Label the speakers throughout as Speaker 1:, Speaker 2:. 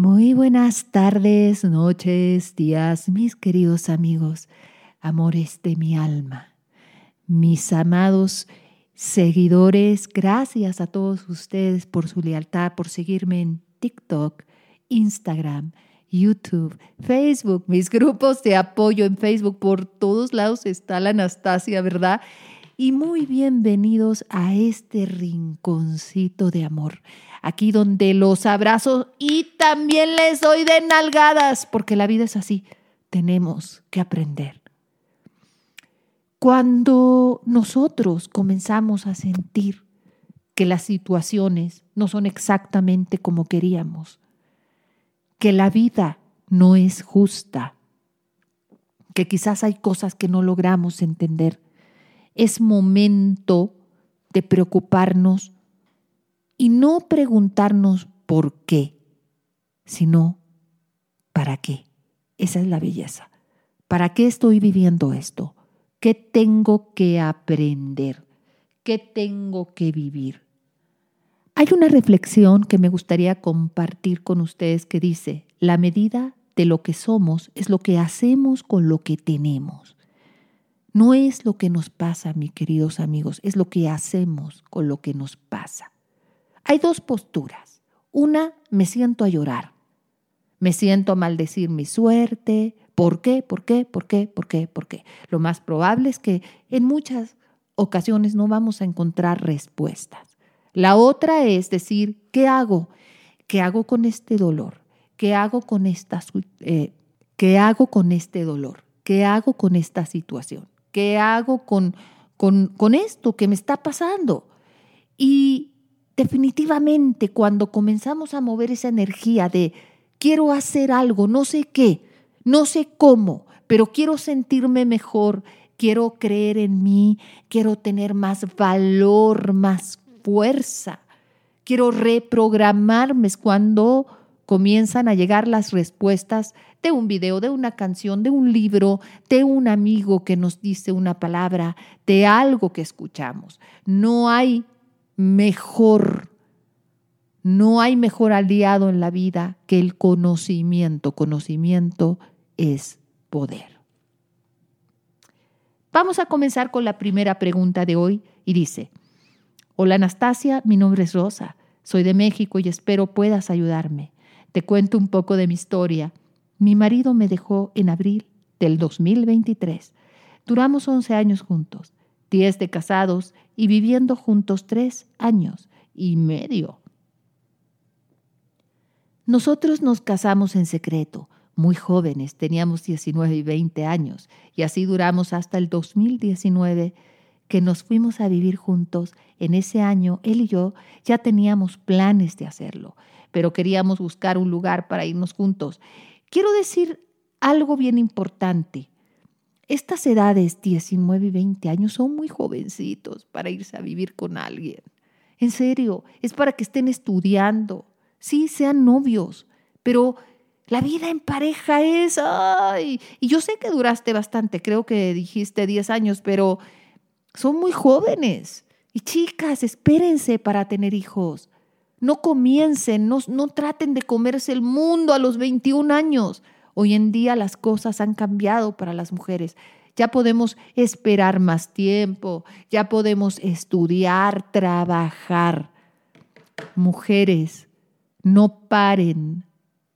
Speaker 1: Muy buenas tardes, noches, días, mis queridos amigos, amores de mi alma, mis amados seguidores, gracias a todos ustedes por su lealtad, por seguirme en TikTok, Instagram, YouTube, Facebook, mis grupos de apoyo en Facebook, por todos lados está la Anastasia, ¿verdad? Y muy bienvenidos a este rinconcito de amor aquí donde los abrazo y también les doy de nalgadas, porque la vida es así, tenemos que aprender. Cuando nosotros comenzamos a sentir que las situaciones no son exactamente como queríamos, que la vida no es justa, que quizás hay cosas que no logramos entender, es momento de preocuparnos y no preguntarnos por qué, sino para qué. Esa es la belleza. ¿Para qué estoy viviendo esto? ¿Qué tengo que aprender? ¿Qué tengo que vivir? Hay una reflexión que me gustaría compartir con ustedes que dice, la medida de lo que somos es lo que hacemos con lo que tenemos. No es lo que nos pasa, mis queridos amigos, es lo que hacemos con lo que nos pasa. Hay dos posturas. Una, me siento a llorar. Me siento a maldecir mi suerte. ¿Por qué? ¿Por qué? ¿Por qué? ¿Por qué? ¿Por qué? Lo más probable es que en muchas ocasiones no vamos a encontrar respuestas. La otra es decir, ¿qué hago? ¿Qué hago con este dolor? ¿Qué hago con esta, eh, ¿qué hago con este dolor? ¿Qué hago con esta situación? ¿Qué hago con, con, con esto que me está pasando? Y definitivamente cuando comenzamos a mover esa energía de quiero hacer algo, no sé qué, no sé cómo, pero quiero sentirme mejor, quiero creer en mí, quiero tener más valor, más fuerza, quiero reprogramarme cuando comienzan a llegar las respuestas de un video, de una canción, de un libro, de un amigo que nos dice una palabra, de algo que escuchamos. No hay mejor, no hay mejor aliado en la vida que el conocimiento. Conocimiento es poder. Vamos a comenzar con la primera pregunta de hoy y dice, Hola Anastasia, mi nombre es Rosa, soy de México y espero puedas ayudarme. Te cuento un poco de mi historia. Mi marido me dejó en abril del 2023. Duramos 11 años juntos diez de casados y viviendo juntos tres años y medio. Nosotros nos casamos en secreto, muy jóvenes, teníamos 19 y 20 años, y así duramos hasta el 2019 que nos fuimos a vivir juntos. En ese año, él y yo ya teníamos planes de hacerlo, pero queríamos buscar un lugar para irnos juntos. Quiero decir algo bien importante. Estas edades, 19 y 20 años, son muy jovencitos para irse a vivir con alguien. En serio, es para que estén estudiando. Sí, sean novios, pero la vida en pareja es, ay, y yo sé que duraste bastante, creo que dijiste 10 años, pero son muy jóvenes. Y chicas, espérense para tener hijos. No comiencen, no, no traten de comerse el mundo a los 21 años. Hoy en día las cosas han cambiado para las mujeres. Ya podemos esperar más tiempo, ya podemos estudiar, trabajar. Mujeres, no paren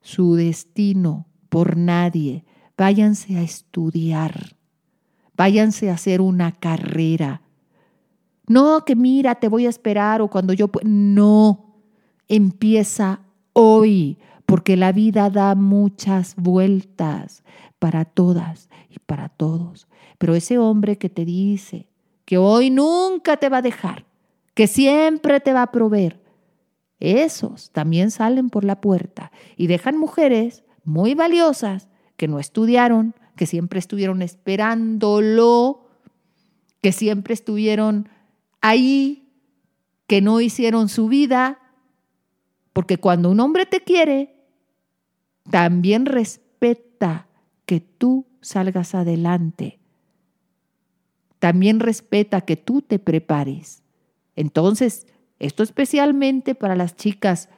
Speaker 1: su destino por nadie. Váyanse a estudiar. Váyanse a hacer una carrera. No, que mira, te voy a esperar o cuando yo... No, empieza hoy porque la vida da muchas vueltas para todas y para todos. Pero ese hombre que te dice que hoy nunca te va a dejar, que siempre te va a proveer, esos también salen por la puerta y dejan mujeres muy valiosas que no estudiaron, que siempre estuvieron esperándolo, que siempre estuvieron ahí, que no hicieron su vida, porque cuando un hombre te quiere, también respeta que tú salgas adelante. También respeta que tú te prepares. Entonces, esto especialmente para las chicas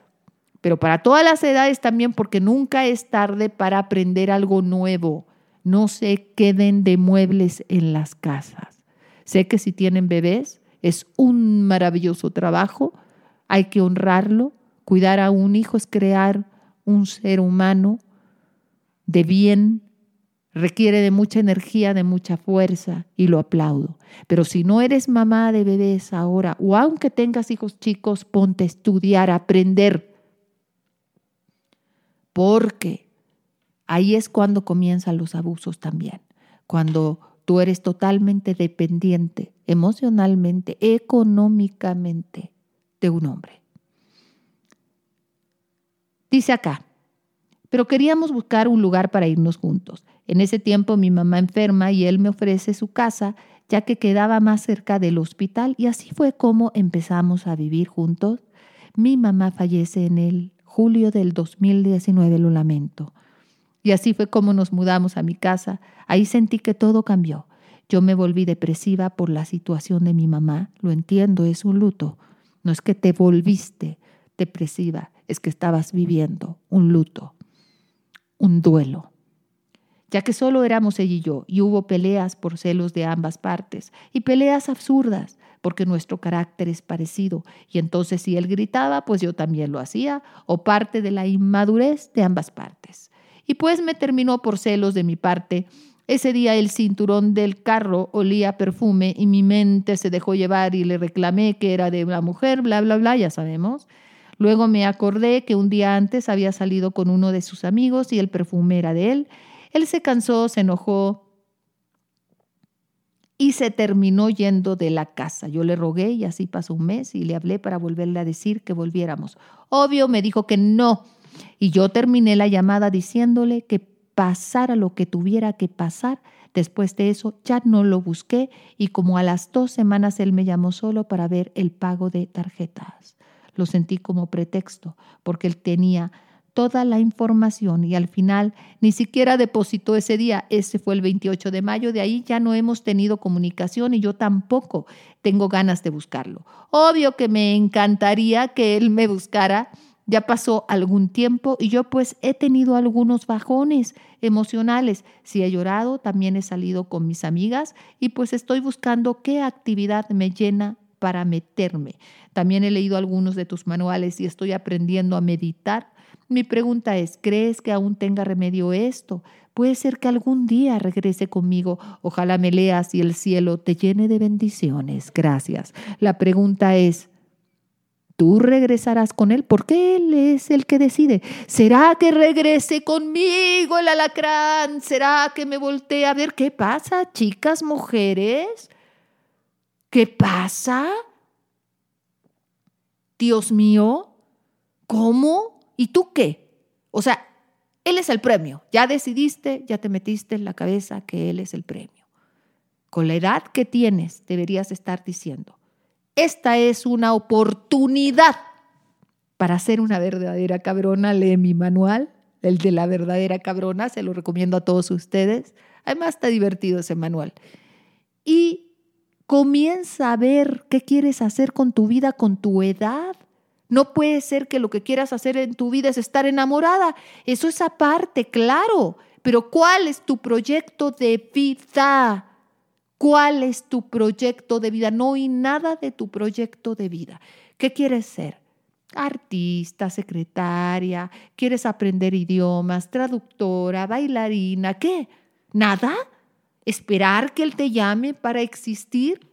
Speaker 1: pero para todas las edades también porque nunca es tarde para aprender algo nuevo. No se queden de muebles en las casas. Sé que si tienen bebés es un maravilloso trabajo, hay que honrarlo. Cuidar a un hijo es crear un ser humano de bien, requiere de mucha energía, de mucha fuerza y lo aplaudo. Pero si no eres mamá de bebés ahora, o aunque tengas hijos chicos, ponte a estudiar, a aprender. Porque ahí es cuando comienzan los abusos también. Cuando tú eres totalmente dependiente emocionalmente, económicamente de un hombre. Dice acá, pero queríamos buscar un lugar para irnos juntos. En ese tiempo mi mamá enferma y él me ofrece su casa, ya que quedaba más cerca del hospital y así fue como empezamos a vivir juntos. Mi mamá fallece en el julio del 2019, lo lamento. Y así fue como nos mudamos a mi casa. Ahí sentí que todo cambió. Yo me volví depresiva por la situación de mi mamá. Lo entiendo, es un luto. No es que te volviste depresiva, es que estabas viviendo un luto, un duelo ya que solo éramos ella y yo, y hubo peleas por celos de ambas partes, y peleas absurdas, porque nuestro carácter es parecido, y entonces si él gritaba, pues yo también lo hacía, o parte de la inmadurez de ambas partes. Y pues me terminó por celos de mi parte. Ese día el cinturón del carro olía perfume y mi mente se dejó llevar y le reclamé que era de una mujer, bla, bla, bla, ya sabemos. Luego me acordé que un día antes había salido con uno de sus amigos y el perfume era de él él se cansó, se enojó y se terminó yendo de la casa. Yo le rogué y así pasó un mes y le hablé para volverle a decir que volviéramos. Obvio, me dijo que no. Y yo terminé la llamada diciéndole que pasara lo que tuviera que pasar. Después de eso ya no lo busqué y como a las dos semanas él me llamó solo para ver el pago de tarjetas. Lo sentí como pretexto porque él tenía toda la información y al final ni siquiera depositó ese día. Ese fue el 28 de mayo. De ahí ya no hemos tenido comunicación y yo tampoco tengo ganas de buscarlo. Obvio que me encantaría que él me buscara. Ya pasó algún tiempo y yo pues he tenido algunos bajones emocionales. Si he llorado, también he salido con mis amigas y pues estoy buscando qué actividad me llena para meterme. También he leído algunos de tus manuales y estoy aprendiendo a meditar mi pregunta es, ¿crees que aún tenga remedio esto? Puede ser que algún día regrese conmigo. Ojalá me leas y el cielo te llene de bendiciones. Gracias. La pregunta es, ¿tú regresarás con él? Porque él es el que decide. ¿Será que regrese conmigo el alacrán? ¿Será que me voltee a ver qué pasa, chicas, mujeres? ¿Qué pasa? Dios mío, ¿cómo? ¿Y tú qué? O sea, Él es el premio. Ya decidiste, ya te metiste en la cabeza que Él es el premio. Con la edad que tienes, deberías estar diciendo, esta es una oportunidad para ser una verdadera cabrona. Lee mi manual, el de la verdadera cabrona, se lo recomiendo a todos ustedes. Además está divertido ese manual. Y comienza a ver qué quieres hacer con tu vida, con tu edad. No puede ser que lo que quieras hacer en tu vida es estar enamorada. Eso es aparte, claro. Pero ¿cuál es tu proyecto de vida? ¿Cuál es tu proyecto de vida? No oí nada de tu proyecto de vida. ¿Qué quieres ser? Artista, secretaria, quieres aprender idiomas, traductora, bailarina, ¿qué? ¿Nada? ¿Esperar que Él te llame para existir?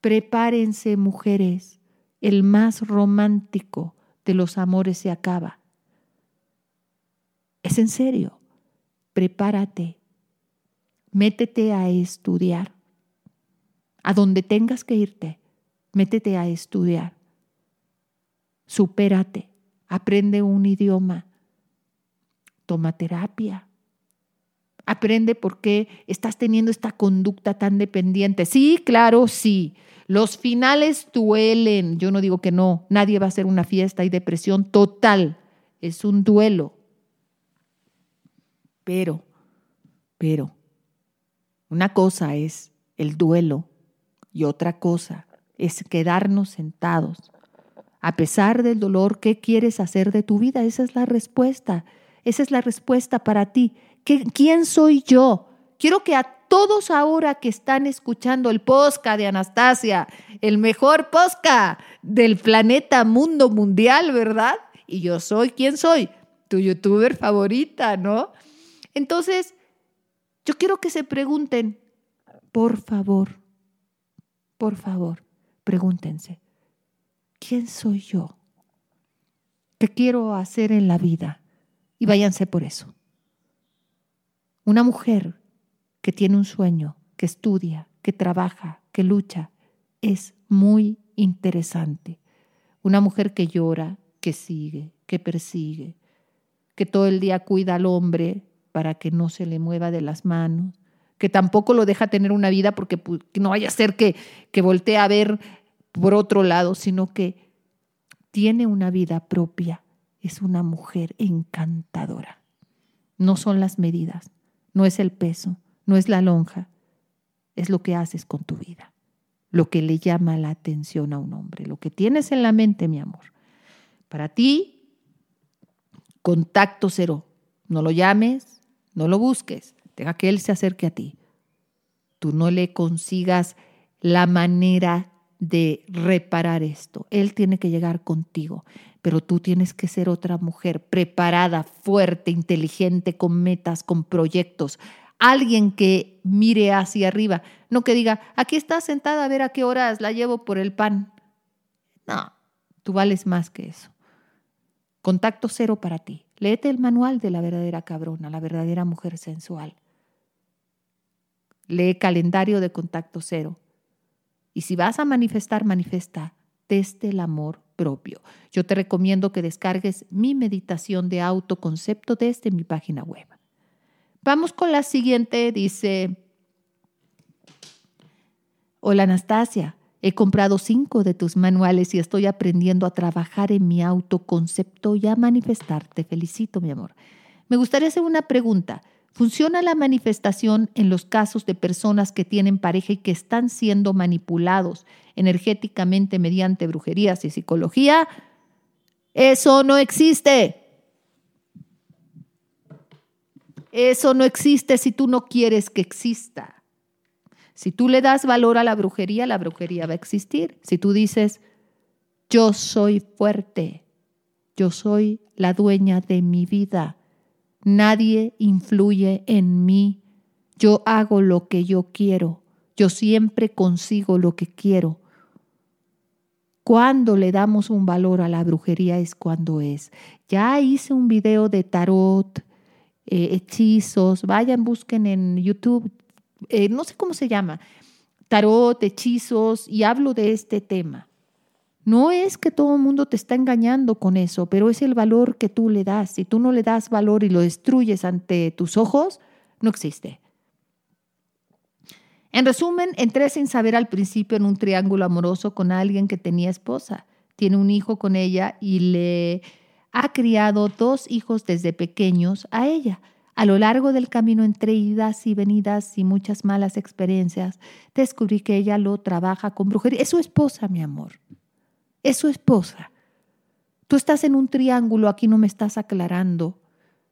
Speaker 1: Prepárense, mujeres el más romántico de los amores se acaba. Es en serio. Prepárate. Métete a estudiar. A donde tengas que irte, métete a estudiar. Supérate. Aprende un idioma. Toma terapia. Aprende por qué estás teniendo esta conducta tan dependiente. Sí, claro, sí. Los finales duelen. Yo no digo que no. Nadie va a hacer una fiesta y depresión total. Es un duelo. Pero, pero, una cosa es el duelo y otra cosa es quedarnos sentados A pesar del dolor, ¿qué quieres hacer de tu vida? Esa es la respuesta. Esa es la respuesta para ti. ¿Quién soy yo? Quiero que a todos ahora que están escuchando el posca de Anastasia, el mejor posca del planeta mundo mundial, ¿verdad? Y yo soy, ¿quién soy? Tu youtuber favorita, ¿no? Entonces, yo quiero que se pregunten, por favor, por favor, pregúntense, ¿quién soy yo? ¿Qué quiero hacer en la vida? Y váyanse por eso. Una mujer que tiene un sueño, que estudia, que trabaja, que lucha, es muy interesante. Una mujer que llora, que sigue, que persigue, que todo el día cuida al hombre para que no se le mueva de las manos, que tampoco lo deja tener una vida porque pues, no vaya a ser que, que voltee a ver por otro lado, sino que tiene una vida propia. Es una mujer encantadora. No son las medidas, no es el peso, no es la lonja, es lo que haces con tu vida, lo que le llama la atención a un hombre, lo que tienes en la mente, mi amor. Para ti, contacto cero. No lo llames, no lo busques, deja que él se acerque a ti. Tú no le consigas la manera de reparar esto. Él tiene que llegar contigo, pero tú tienes que ser otra mujer preparada, fuerte, inteligente, con metas, con proyectos. Alguien que mire hacia arriba, no que diga, aquí está sentada a ver a qué horas la llevo por el pan. No, tú vales más que eso. Contacto cero para ti. Léete el manual de la verdadera cabrona, la verdadera mujer sensual. Lee calendario de contacto cero. Y si vas a manifestar, manifiesta desde el amor propio. Yo te recomiendo que descargues mi meditación de autoconcepto desde mi página web. Vamos con la siguiente, dice, hola Anastasia, he comprado cinco de tus manuales y estoy aprendiendo a trabajar en mi autoconcepto y a manifestar. Te felicito, mi amor. Me gustaría hacer una pregunta. ¿Funciona la manifestación en los casos de personas que tienen pareja y que están siendo manipulados energéticamente mediante brujerías y psicología? Eso no existe. Eso no existe si tú no quieres que exista. Si tú le das valor a la brujería, la brujería va a existir. Si tú dices, yo soy fuerte, yo soy la dueña de mi vida, Nadie influye en mí. Yo hago lo que yo quiero. Yo siempre consigo lo que quiero. Cuando le damos un valor a la brujería es cuando es. Ya hice un video de tarot, eh, hechizos. Vayan, busquen en YouTube. Eh, no sé cómo se llama. Tarot, hechizos, y hablo de este tema. No es que todo el mundo te está engañando con eso, pero es el valor que tú le das. Si tú no le das valor y lo destruyes ante tus ojos, no existe. En resumen, entré sin saber al principio en un triángulo amoroso con alguien que tenía esposa. Tiene un hijo con ella y le ha criado dos hijos desde pequeños a ella. A lo largo del camino entre idas y venidas y muchas malas experiencias, descubrí que ella lo trabaja con brujería. Es su esposa, mi amor es su esposa. Tú estás en un triángulo, aquí no me estás aclarando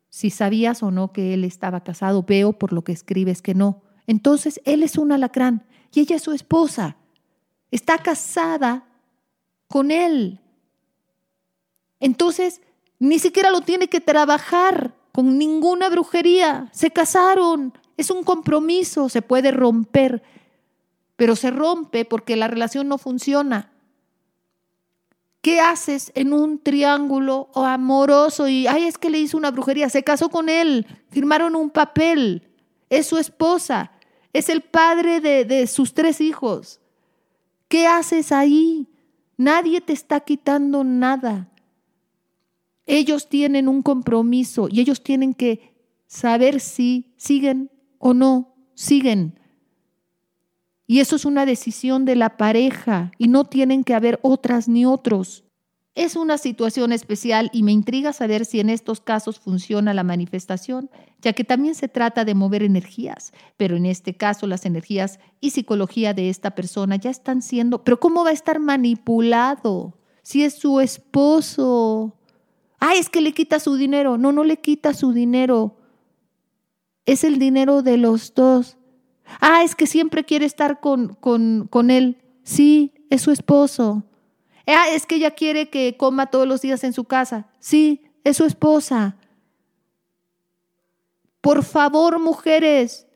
Speaker 1: si sabías o no que él estaba casado. Veo por lo que escribes que no. Entonces, él es un alacrán y ella es su esposa. Está casada con él. Entonces, ni siquiera lo tiene que trabajar con ninguna brujería. Se casaron. Es un compromiso, se puede romper, pero se rompe porque la relación no funciona. ¿Qué haces en un triángulo amoroso? Y, ay, es que le hizo una brujería, se casó con él, firmaron un papel, es su esposa, es el padre de, de sus tres hijos. ¿Qué haces ahí? Nadie te está quitando nada. Ellos tienen un compromiso y ellos tienen que saber si siguen o no siguen. Y eso es una decisión de la pareja y no tienen que haber otras ni otros. Es una situación especial y me intriga saber si en estos casos funciona la manifestación, ya que también se trata de mover energías, pero en este caso las energías y psicología de esta persona ya están siendo, pero ¿cómo va a estar manipulado? si es su esposo. Ay, es que le quita su dinero. No, no le quita su dinero. Es el dinero de los dos. Ah, es que siempre quiere estar con, con, con él. Sí, es su esposo. Ah, es que ella quiere que coma todos los días en su casa. Sí, es su esposa. Por favor, mujeres,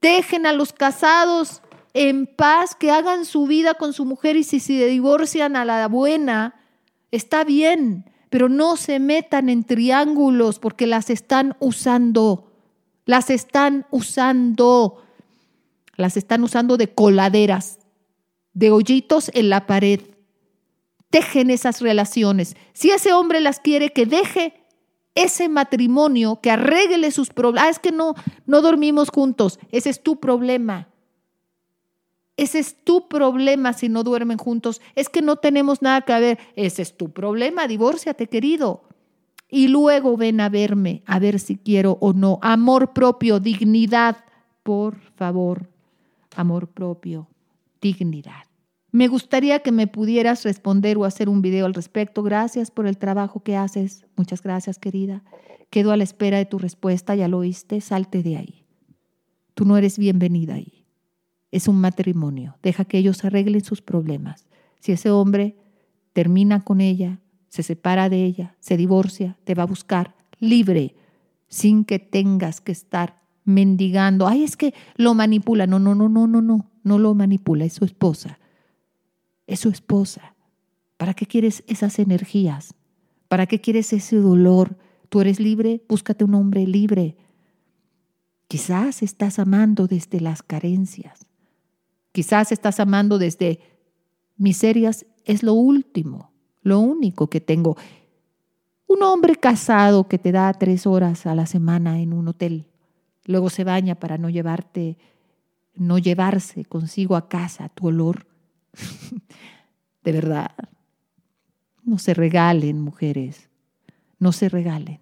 Speaker 1: dejen a los casados en paz, que hagan su vida con su mujer y si se divorcian a la buena, está bien, pero no se metan en triángulos porque las están usando, las están usando, las están usando de coladeras, de hoyitos en la pared. Dejen esas relaciones. Si ese hombre las quiere, que deje ese matrimonio, que arregle sus problemas. Ah, es que no, no dormimos juntos. Ese es tu problema. Ese es tu problema si no duermen juntos. Es que no tenemos nada que ver. Ese es tu problema. Divórciate, querido. Y luego ven a verme, a ver si quiero o no. Amor propio, dignidad. Por favor, amor propio, dignidad. Me gustaría que me pudieras responder o hacer un video al respecto. Gracias por el trabajo que haces. Muchas gracias, querida. Quedo a la espera de tu respuesta. Ya lo oíste. Salte de ahí. Tú no eres bienvenida ahí es un matrimonio. Deja que ellos arreglen sus problemas. Si ese hombre termina con ella, se separa de ella, se divorcia, te va a buscar libre, sin que tengas que estar mendigando. Ay, es que lo manipula. No, no, no, no, no, no, no lo manipula, es su esposa. Es su esposa. ¿Para qué quieres esas energías? ¿Para qué quieres ese dolor? Tú eres libre, búscate un hombre libre. Quizás estás amando desde las carencias. Quizás estás amando desde miserias, es lo último, lo único que tengo. Un hombre casado que te da tres horas a la semana en un hotel, luego se baña para no llevarte, no llevarse consigo a casa tu olor. de verdad, no se regalen, mujeres, no se regalen,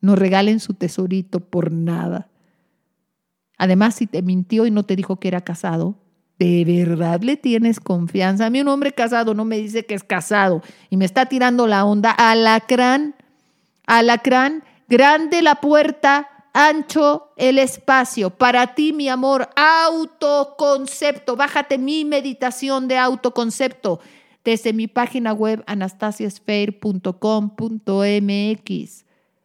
Speaker 1: no regalen su tesorito por nada. Además, si te mintió y no te dijo que era casado, ¿De verdad le tienes confianza? A mí un hombre casado no me dice que es casado y me está tirando la onda. Alacrán, alacrán, grande la puerta, ancho el espacio. Para ti, mi amor, autoconcepto. Bájate mi meditación de autoconcepto desde mi página web anastasiasfair.com.mx.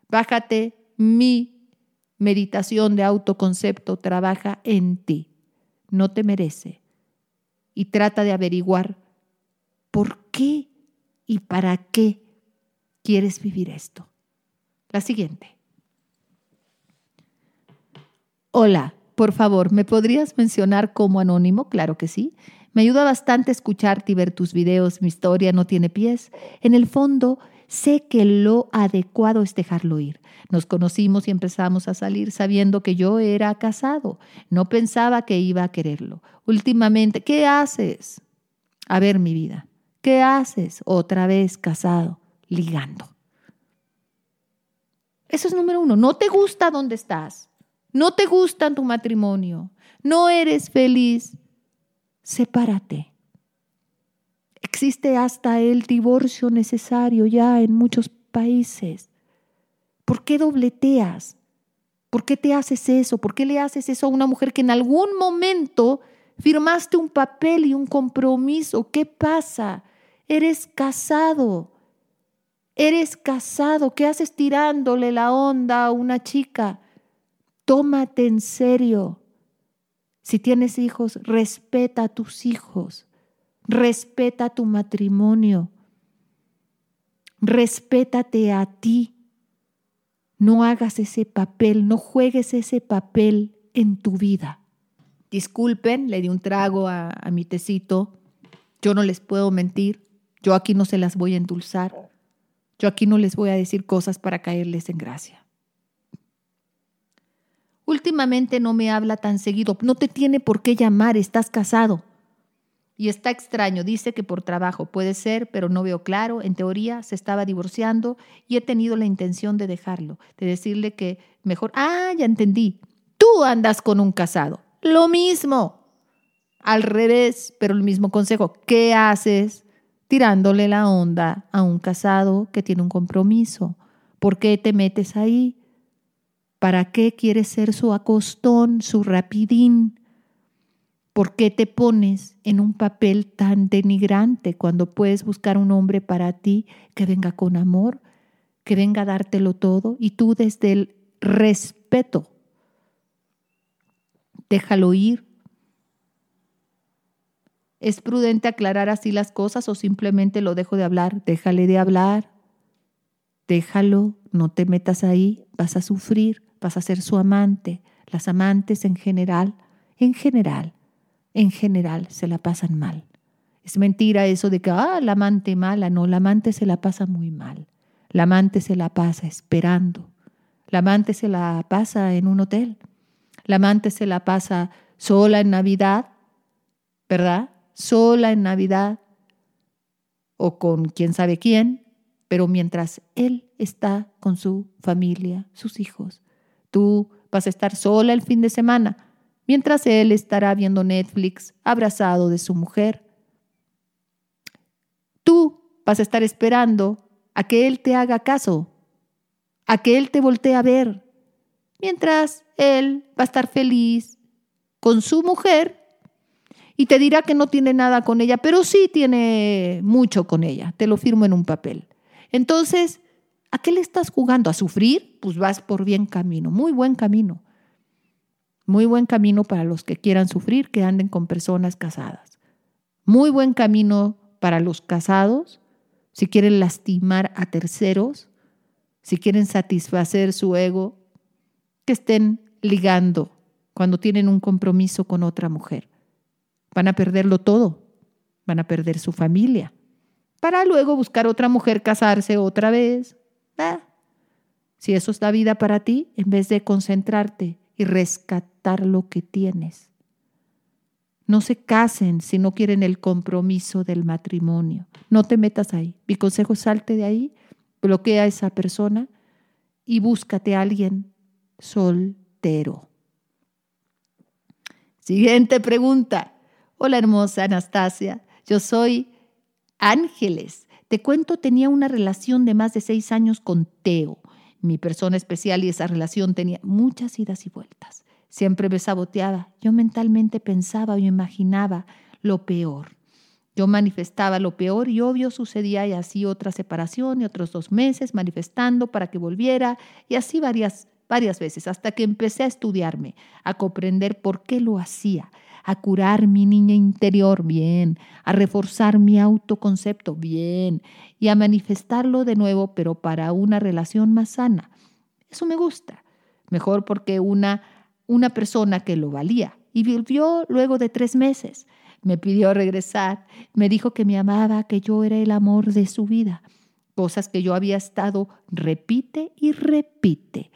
Speaker 1: Bájate mi meditación de autoconcepto. Trabaja en ti no te merece. Y trata de averiguar por qué y para qué quieres vivir esto. La siguiente. Hola, por favor, ¿me podrías mencionar como anónimo? Claro que sí. Me ayuda bastante escucharte y ver tus videos. Mi historia no tiene pies. En el fondo, sé que lo adecuado es dejarlo ir. Nos conocimos y empezamos a salir sabiendo que yo era casado. No pensaba que iba a quererlo. Últimamente, ¿qué haces? A ver, mi vida, ¿qué haces? Otra vez casado, ligando. Eso es número uno. No te gusta dónde estás. No te gusta tu matrimonio. No eres feliz. Sepárate. Existe hasta el divorcio necesario ya en muchos países. ¿Por qué dobleteas? ¿Por qué te haces eso? ¿Por qué le haces eso a una mujer que en algún momento firmaste un papel y un compromiso? ¿Qué pasa? Eres casado. Eres casado. ¿Qué haces tirándole la onda a una chica? Tómate en serio. Si tienes hijos, respeta a tus hijos. Respeta tu matrimonio. Respétate a ti. No hagas ese papel, no juegues ese papel en tu vida. Disculpen, le di un trago a, mi tecito. Yo no les puedo mentir. Yo aquí no se las voy a endulzar. Yo aquí no les voy a decir cosas para caerles en gracia. Últimamente no me habla tan seguido. No te tiene por qué llamar, estás casado. Y está extraño, dice que por trabajo puede ser, pero no veo claro. En teoría se estaba divorciando y he tenido la intención de dejarlo, de decirle que mejor, ah, ya entendí, tú andas con un casado. Lo mismo, al revés, pero el mismo consejo. ¿Qué haces? tirándole la onda a un casado que tiene un compromiso. ¿Por qué te metes ahí? ¿Para qué quieres ser su acostón, su rapidín? ¿Por qué te pones en un papel tan denigrante cuando puedes buscar un hombre para ti que venga con amor, que venga a dártelo todo y tú desde el respeto déjalo ir, ¿Es prudente aclarar así las cosas o simplemente lo dejo de hablar? Déjale de hablar, déjalo, no te metas ahí, vas a sufrir, vas a ser su amante. Las amantes en general, en general, en general se la pasan mal. Es mentira eso de que, ah, la amante mala, no, la amante se la pasa muy mal. La amante se la pasa esperando. La amante se la pasa en un hotel. La amante se la pasa sola en Navidad, ¿verdad? sola en Navidad o con quién sabe quién, pero mientras él está con su familia, sus hijos, tú vas a estar sola el fin de semana, mientras él estará viendo Netflix abrazado de su mujer. Tú vas a estar esperando a que él te haga caso, a que él te voltee a ver, mientras él va a estar feliz con su mujer y te dirá que no tiene nada con ella, pero sí tiene mucho con ella, te lo firmo en un papel. Entonces, ¿a qué le estás jugando? ¿A sufrir? Pues vas por bien camino, muy buen camino. Muy buen camino para los que quieran sufrir, que anden con personas casadas. Muy buen camino para los casados, si quieren lastimar a terceros, si quieren satisfacer su ego, que estén ligando cuando tienen un compromiso con otra mujer. Van a perderlo todo. Van a perder su familia. Para luego buscar otra mujer, casarse otra vez. Si eso es la vida para ti, en vez de concentrarte y rescatar lo que tienes. No se casen si no quieren el compromiso del matrimonio. No te metas ahí. Mi consejo es salte de ahí, bloquea a esa persona y búscate a alguien soltero. Siguiente pregunta. Hola hermosa Anastasia, yo soy Ángeles. Te cuento, tenía una relación de más de seis años con Teo, mi persona especial, y esa relación tenía muchas idas y vueltas. Siempre me saboteaba. Yo mentalmente pensaba y imaginaba lo peor. Yo manifestaba lo peor y obvio sucedía y así otra separación y otros dos meses manifestando para que volviera y así varias, varias veces hasta que empecé a estudiarme, a comprender por qué lo hacía a curar mi niña interior, bien, a reforzar mi autoconcepto, bien, y a manifestarlo de nuevo, pero para una relación más sana. Eso me gusta. Mejor porque una, una persona que lo valía y vivió luego de tres meses. Me pidió regresar, me dijo que me amaba, que yo era el amor de su vida. Cosas que yo había estado repite y repite.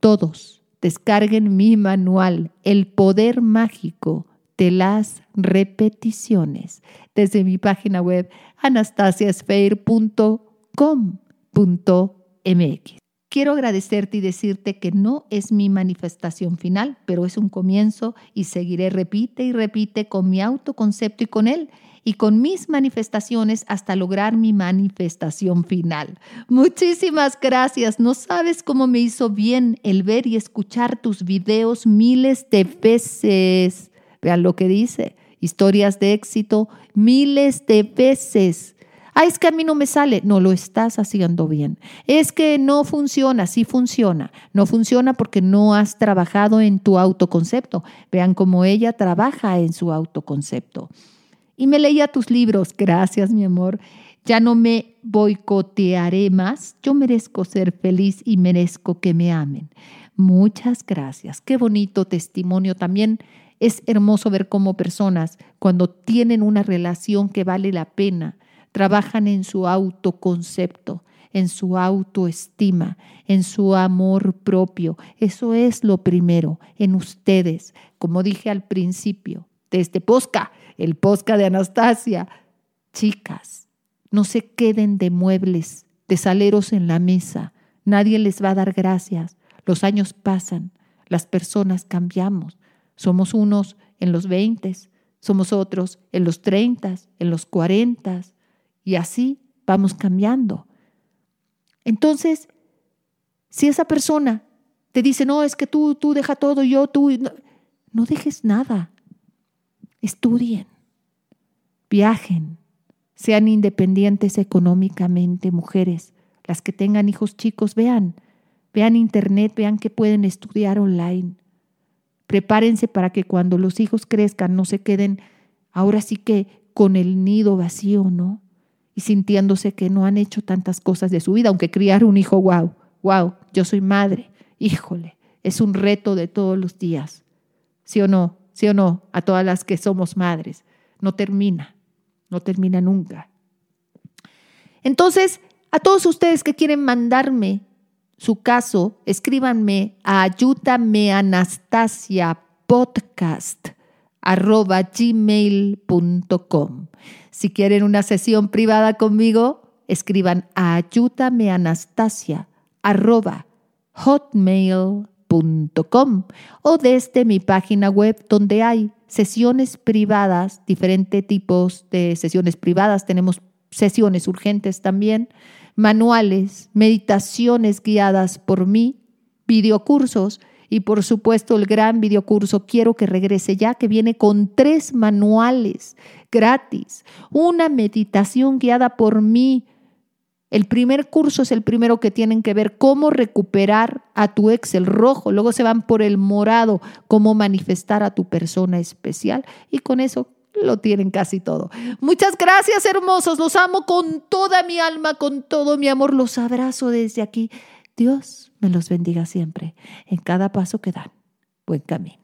Speaker 1: Todos descarguen mi manual, El Poder Mágico de las repeticiones desde mi página web anastasiasfeir.com.mx. Quiero agradecerte y decirte que no es mi manifestación final, pero es un comienzo y seguiré, repite y repite con mi autoconcepto y con él y con mis manifestaciones hasta lograr mi manifestación final. Muchísimas gracias. No sabes cómo me hizo bien el ver y escuchar tus videos miles de veces. Vean lo que dice. Historias de éxito miles de veces. Ah, es que a mí no me sale. No lo estás haciendo bien. Es que no funciona. Sí funciona. No funciona porque no has trabajado en tu autoconcepto. Vean cómo ella trabaja en su autoconcepto. Y me leía tus libros. Gracias, mi amor. Ya no me boicotearé más. Yo merezco ser feliz y merezco que me amen. Muchas gracias. Qué bonito testimonio también es hermoso ver cómo personas, cuando tienen una relación que vale la pena, trabajan en su autoconcepto, en su autoestima, en su amor propio. Eso es lo primero en ustedes. Como dije al principio de este posca, el posca de Anastasia. Chicas, no se queden de muebles, de saleros en la mesa. Nadie les va a dar gracias. Los años pasan, las personas cambiamos. Somos unos en los 20, somos otros en los 30, en los 40 Y así vamos cambiando. Entonces, si esa persona te dice, no, es que tú, tú deja todo, yo, tú, no, no dejes nada. Estudien, viajen, sean independientes económicamente, mujeres. Las que tengan hijos chicos, vean, vean internet, vean que pueden estudiar online. Prepárense para que cuando los hijos crezcan no se queden ahora sí que con el nido vacío, ¿no? Y sintiéndose que no han hecho tantas cosas de su vida, aunque criar un hijo, wow, wow, yo soy madre, híjole, es un reto de todos los días. ¿Sí o no? ¿Sí o no? A todas las que somos madres. No termina, no termina nunca. Entonces, a todos ustedes que quieren mandarme su caso, escríbanme a ayúdameanastasiapodcast arroba gmail.com. Si quieren una sesión privada conmigo, escriban a ayúdameanastasia arroba hotmail.com o desde mi página web donde hay sesiones privadas, diferentes tipos de sesiones privadas. Tenemos sesiones urgentes también, manuales, meditaciones guiadas por mí, videocursos y por supuesto el gran videocurso Quiero que regrese ya, que viene con tres manuales gratis, una meditación guiada por mí. El primer curso es el primero que tienen que ver cómo recuperar a tu ex, el rojo, luego se van por el morado, cómo manifestar a tu persona especial. Y con eso lo tienen casi todo. Muchas gracias, hermosos. Los amo con toda mi alma, con todo mi amor. Los abrazo desde aquí. Dios me los bendiga siempre en cada paso que dan. Buen camino.